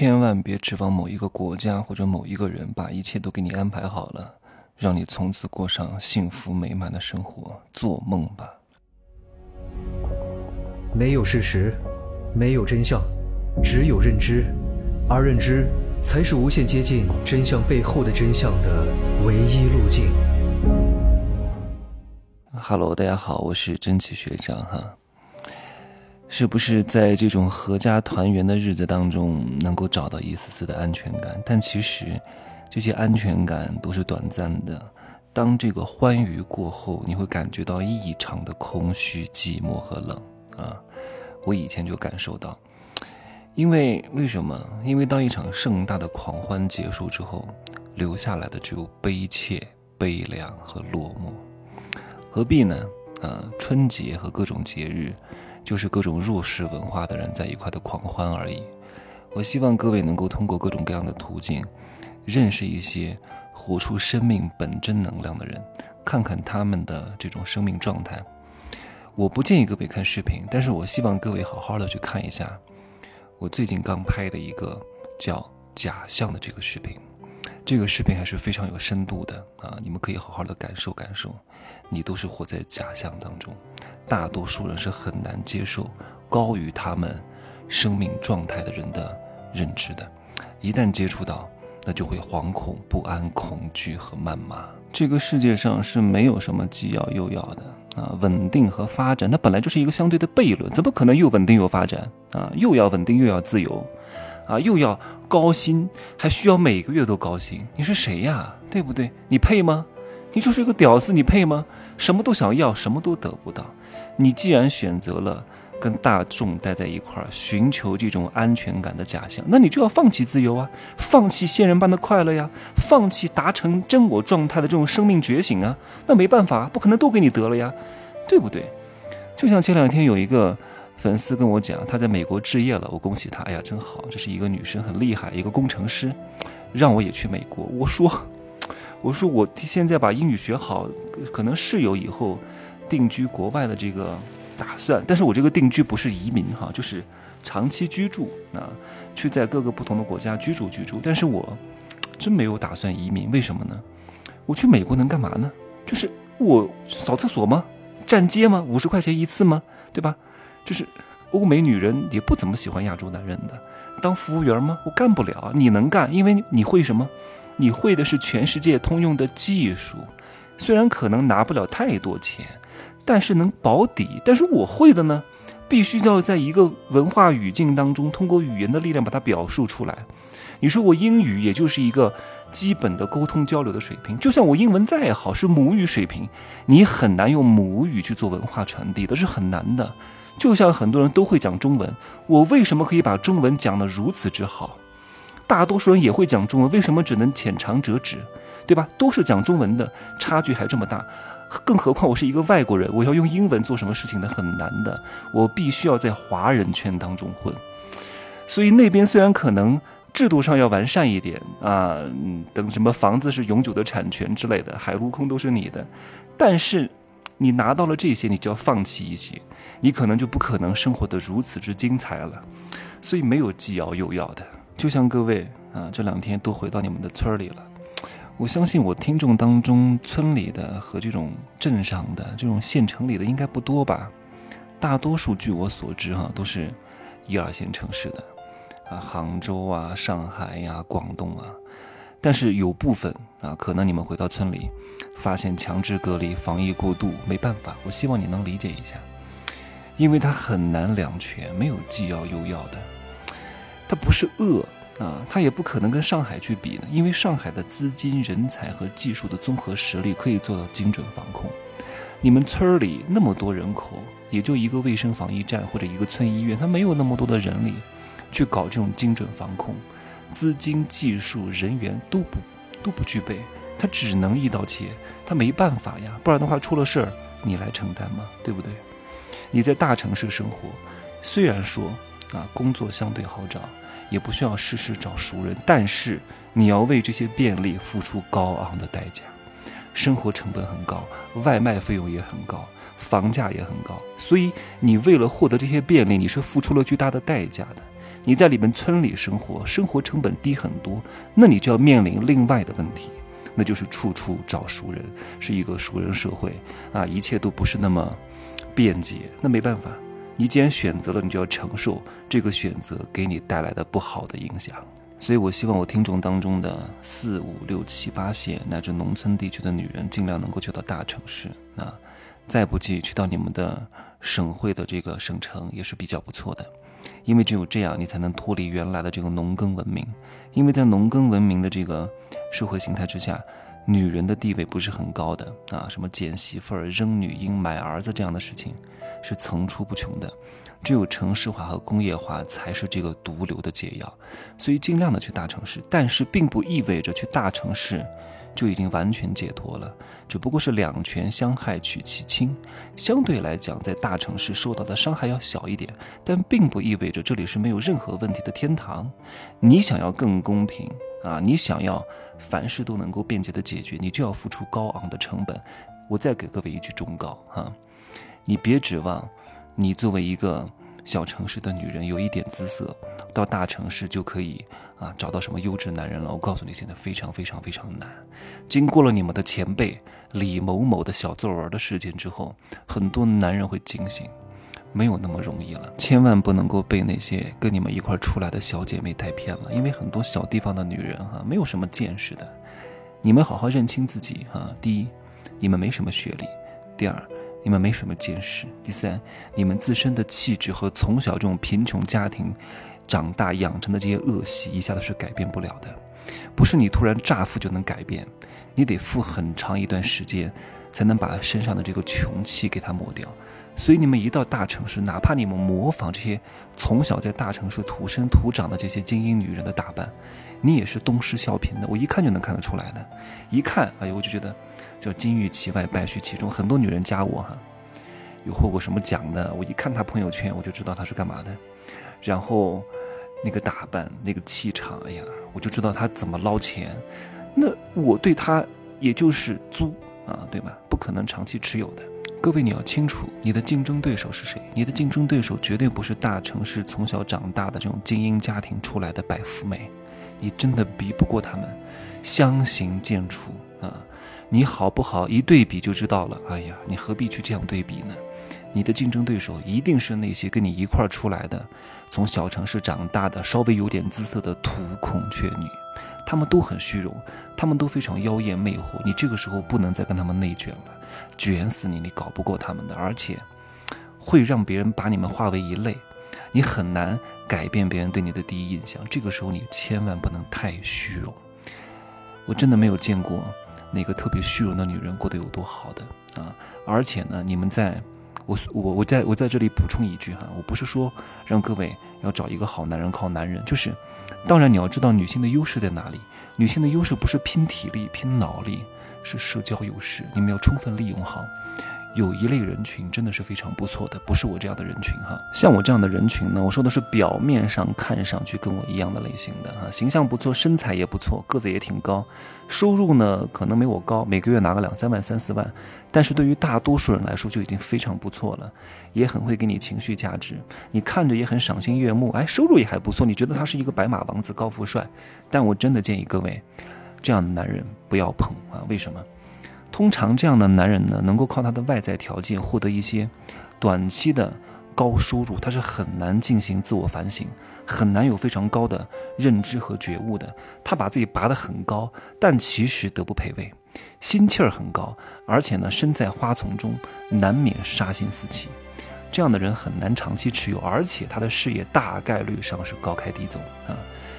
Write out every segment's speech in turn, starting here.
千万别指望某一个国家或者某一个人把一切都给你安排好了，让你从此过上幸福美满的生活。做梦吧！没有事实，没有真相，只有认知，而认知才是无限接近真相背后的真相的唯一路径。Hello，大家好，我是真奇学长哈。是不是在这种阖家团圆的日子当中，能够找到一丝丝的安全感？但其实，这些安全感都是短暂的。当这个欢愉过后，你会感觉到异常的空虚、寂寞和冷啊！我以前就感受到，因为为什么？因为当一场盛大的狂欢结束之后，留下来的只有悲切、悲凉和落寞。何必呢？啊，春节和各种节日。就是各种弱势文化的人在一块的狂欢而已。我希望各位能够通过各种各样的途径，认识一些活出生命本真能量的人，看看他们的这种生命状态。我不建议各位看视频，但是我希望各位好好的去看一下我最近刚拍的一个叫“假象”的这个视频。这个视频还是非常有深度的啊！你们可以好好的感受感受。你都是活在假象当中，大多数人是很难接受高于他们生命状态的人的认知的。一旦接触到，那就会惶恐、不安、恐惧和谩骂。这个世界上是没有什么既要又要的啊！稳定和发展，它本来就是一个相对的悖论，怎么可能又稳定又发展啊？又要稳定又要自由？啊，又要高薪，还需要每个月都高薪，你是谁呀？对不对？你配吗？你就是一个屌丝，你配吗？什么都想要，什么都得不到。你既然选择了跟大众待在一块儿，寻求这种安全感的假象，那你就要放弃自由啊，放弃仙人般的快乐呀，放弃达成真我状态的这种生命觉醒啊。那没办法，不可能都给你得了呀，对不对？就像前两天有一个。粉丝跟我讲，他在美国置业了，我恭喜他。哎呀，真好，这是一个女生，很厉害，一个工程师，让我也去美国。我说，我说我现在把英语学好，可能是有以后定居国外的这个打算。但是我这个定居不是移民哈，就是长期居住啊，去在各个不同的国家居住居住。但是我真没有打算移民，为什么呢？我去美国能干嘛呢？就是我扫厕所吗？站街吗？五十块钱一次吗？对吧？就是欧美女人也不怎么喜欢亚洲男人的，当服务员吗？我干不了，你能干，因为你会什么？你会的是全世界通用的技术，虽然可能拿不了太多钱，但是能保底。但是我会的呢，必须要在一个文化语境当中，通过语言的力量把它表述出来。你说我英语也就是一个基本的沟通交流的水平，就算我英文再好，是母语水平，你很难用母语去做文化传递的，是很难的。就像很多人都会讲中文，我为什么可以把中文讲得如此之好？大多数人也会讲中文，为什么只能浅尝辄止？对吧？都是讲中文的，差距还这么大，更何况我是一个外国人，我要用英文做什么事情呢？很难的，我必须要在华人圈当中混。所以那边虽然可能制度上要完善一点啊，等什么房子是永久的产权之类的，海陆空都是你的，但是。你拿到了这些，你就要放弃一些，你可能就不可能生活的如此之精彩了。所以没有既要又要的。就像各位啊，这两天都回到你们的村里了，我相信我听众当中村里的和这种镇上的、这种县城里的应该不多吧？大多数据我所知哈，都是一二线城市的，啊，杭州啊、上海呀、广东啊。但是有部分啊，可能你们回到村里，发现强制隔离、防疫过度，没办法。我希望你能理解一下，因为它很难两全，没有既要又要的。它不是恶啊，它也不可能跟上海去比的，因为上海的资金、人才和技术的综合实力可以做到精准防控。你们村里那么多人口，也就一个卫生防疫站或者一个村医院，它没有那么多的人力去搞这种精准防控。资金、技术、人员都不都不具备，他只能一刀切，他没办法呀，不然的话出了事儿你来承担吗？对不对？你在大城市生活，虽然说啊工作相对好找，也不需要事事找熟人，但是你要为这些便利付出高昂的代价，生活成本很高，外卖费用也很高，房价也很高，所以你为了获得这些便利，你是付出了巨大的代价的。你在你们村里生活，生活成本低很多，那你就要面临另外的问题，那就是处处找熟人，是一个熟人社会啊，一切都不是那么便捷。那没办法，你既然选择了，你就要承受这个选择给你带来的不好的影响。所以，我希望我听众当中的四五六七八线乃至农村地区的女人，尽量能够去到大城市。那再不济，去到你们的省会的这个省城也是比较不错的。因为只有这样，你才能脱离原来的这个农耕文明。因为在农耕文明的这个社会形态之下，女人的地位不是很高的啊，什么捡媳妇儿、扔女婴、买儿子这样的事情，是层出不穷的。只有城市化和工业化才是这个毒瘤的解药，所以尽量的去大城市，但是并不意味着去大城市就已经完全解脱了，只不过是两权相害取其轻，相对来讲，在大城市受到的伤害要小一点，但并不意味着这里是没有任何问题的天堂。你想要更公平啊，你想要凡事都能够便捷的解决，你就要付出高昂的成本。我再给各位一句忠告哈，你别指望。你作为一个小城市的女人，有一点姿色，到大城市就可以啊找到什么优质男人了？我告诉你，现在非常非常非常难。经过了你们的前辈李某某的小作文的事件之后，很多男人会警醒，没有那么容易了。千万不能够被那些跟你们一块出来的小姐妹带偏了，因为很多小地方的女人哈，没有什么见识的。你们好好认清自己哈。第一，你们没什么学历；第二。你们没什么见识。第三，你们自身的气质和从小这种贫穷家庭长大养成的这些恶习，一下子是改变不了的，不是你突然乍富就能改变，你得富很长一段时间，才能把身上的这个穷气给它抹掉。所以，你们一到大城市，哪怕你们模仿这些从小在大城市土生土长的这些精英女人的打扮，你也是东施效颦的。我一看就能看得出来的，一看，哎呦，我就觉得。叫金玉其外，败絮其中。很多女人加我哈，有获过什么奖的？我一看她朋友圈，我就知道她是干嘛的。然后那个打扮，那个气场，哎呀，我就知道他怎么捞钱。那我对他也就是租啊，对吧？不可能长期持有的。各位你要清楚，你的竞争对手是谁？你的竞争对手绝对不是大城市从小长大的这种精英家庭出来的白富美，你真的比不过他们。相形见绌啊。你好不好？一对比就知道了。哎呀，你何必去这样对比呢？你的竞争对手一定是那些跟你一块儿出来的，从小城市长大的，稍微有点姿色的土孔雀女，她们都很虚荣，她们都非常妖艳魅惑。你这个时候不能再跟她们内卷了，卷死你！你搞不过她们的，而且会让别人把你们化为一类，你很难改变别人对你的第一印象。这个时候你千万不能太虚荣。我真的没有见过。那个特别虚荣的女人过得有多好的啊！而且呢，你们在，我我我在我在这里补充一句哈，我不是说让各位要找一个好男人靠男人，就是，当然你要知道女性的优势在哪里，女性的优势不是拼体力拼脑力，是社交优势，你们要充分利用好。有一类人群真的是非常不错的，不是我这样的人群哈。像我这样的人群呢，我说的是表面上看上去跟我一样的类型的哈，形象不错，身材也不错，个子也挺高，收入呢可能没我高，每个月拿个两三万、三四万，但是对于大多数人来说就已经非常不错了，也很会给你情绪价值，你看着也很赏心悦目，哎，收入也还不错，你觉得他是一个白马王子、高富帅，但我真的建议各位，这样的男人不要碰啊，为什么？通常这样的男人呢，能够靠他的外在条件获得一些短期的高收入，他是很难进行自我反省，很难有非常高的认知和觉悟的。他把自己拔得很高，但其实德不配位，心气儿很高，而且呢，身在花丛中，难免杀心四起。这样的人很难长期持有，而且他的事业大概率上是高开低走啊。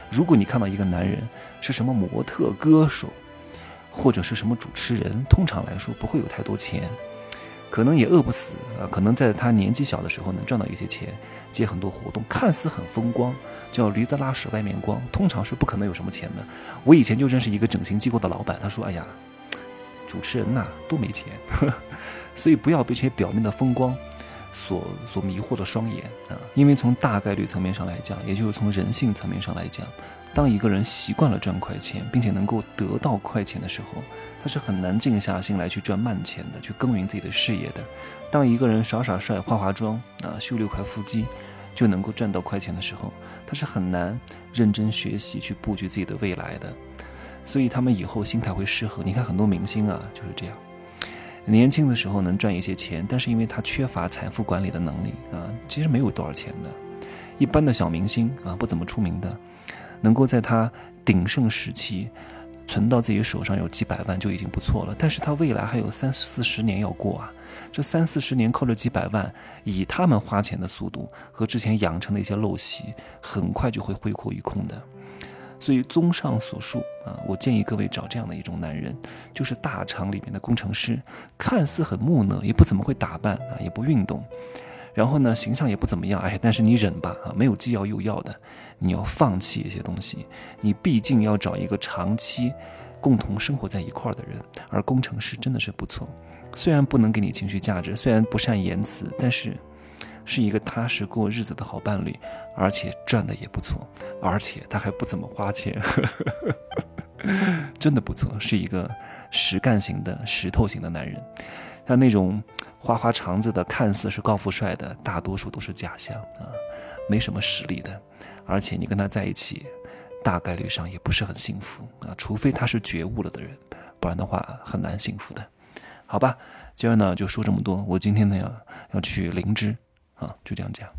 如果你看到一个男人是什么模特、歌手，或者是什么主持人，通常来说不会有太多钱，可能也饿不死啊。可能在他年纪小的时候能赚到一些钱，接很多活动，看似很风光，叫驴子拉屎外面光，通常是不可能有什么钱的。我以前就认识一个整形机构的老板，他说：“哎呀，主持人呐都没钱，所以不要被这些表面的风光所所迷惑的双眼啊。因为从大概率层面上来讲，也就是从人性层面上来讲。”当一个人习惯了赚快钱，并且能够得到快钱的时候，他是很难静下心来去赚慢钱的，去耕耘自己的事业的。当一个人耍耍帅、化化妆啊、秀六块腹肌，就能够赚到快钱的时候，他是很难认真学习去布局自己的未来的。所以他们以后心态会失衡。你看很多明星啊就是这样，年轻的时候能赚一些钱，但是因为他缺乏财富管理的能力啊，其实没有多少钱的。一般的小明星啊，不怎么出名的，能够在他鼎盛时期存到自己手上有几百万就已经不错了。但是他未来还有三四十年要过啊，这三四十年靠着几百万，以他们花钱的速度和之前养成的一些陋习，很快就会挥霍一空的。所以，综上所述啊，我建议各位找这样的一种男人，就是大厂里面的工程师，看似很木讷，也不怎么会打扮啊，也不运动，然后呢，形象也不怎么样，哎，但是你忍吧啊，没有既要又要的，你要放弃一些东西，你毕竟要找一个长期共同生活在一块儿的人，而工程师真的是不错，虽然不能给你情绪价值，虽然不善言辞，但是。是一个踏实过日子的好伴侣，而且赚的也不错，而且他还不怎么花钱，真的不错，是一个实干型的石头型的男人。像那种花花肠子的，看似是高富帅的，大多数都是假象啊，没什么实力的。而且你跟他在一起，大概率上也不是很幸福啊，除非他是觉悟了的人，不然的话很难幸福的。好吧，今儿呢就说这么多。我今天呢要要去灵芝。啊，就这样讲。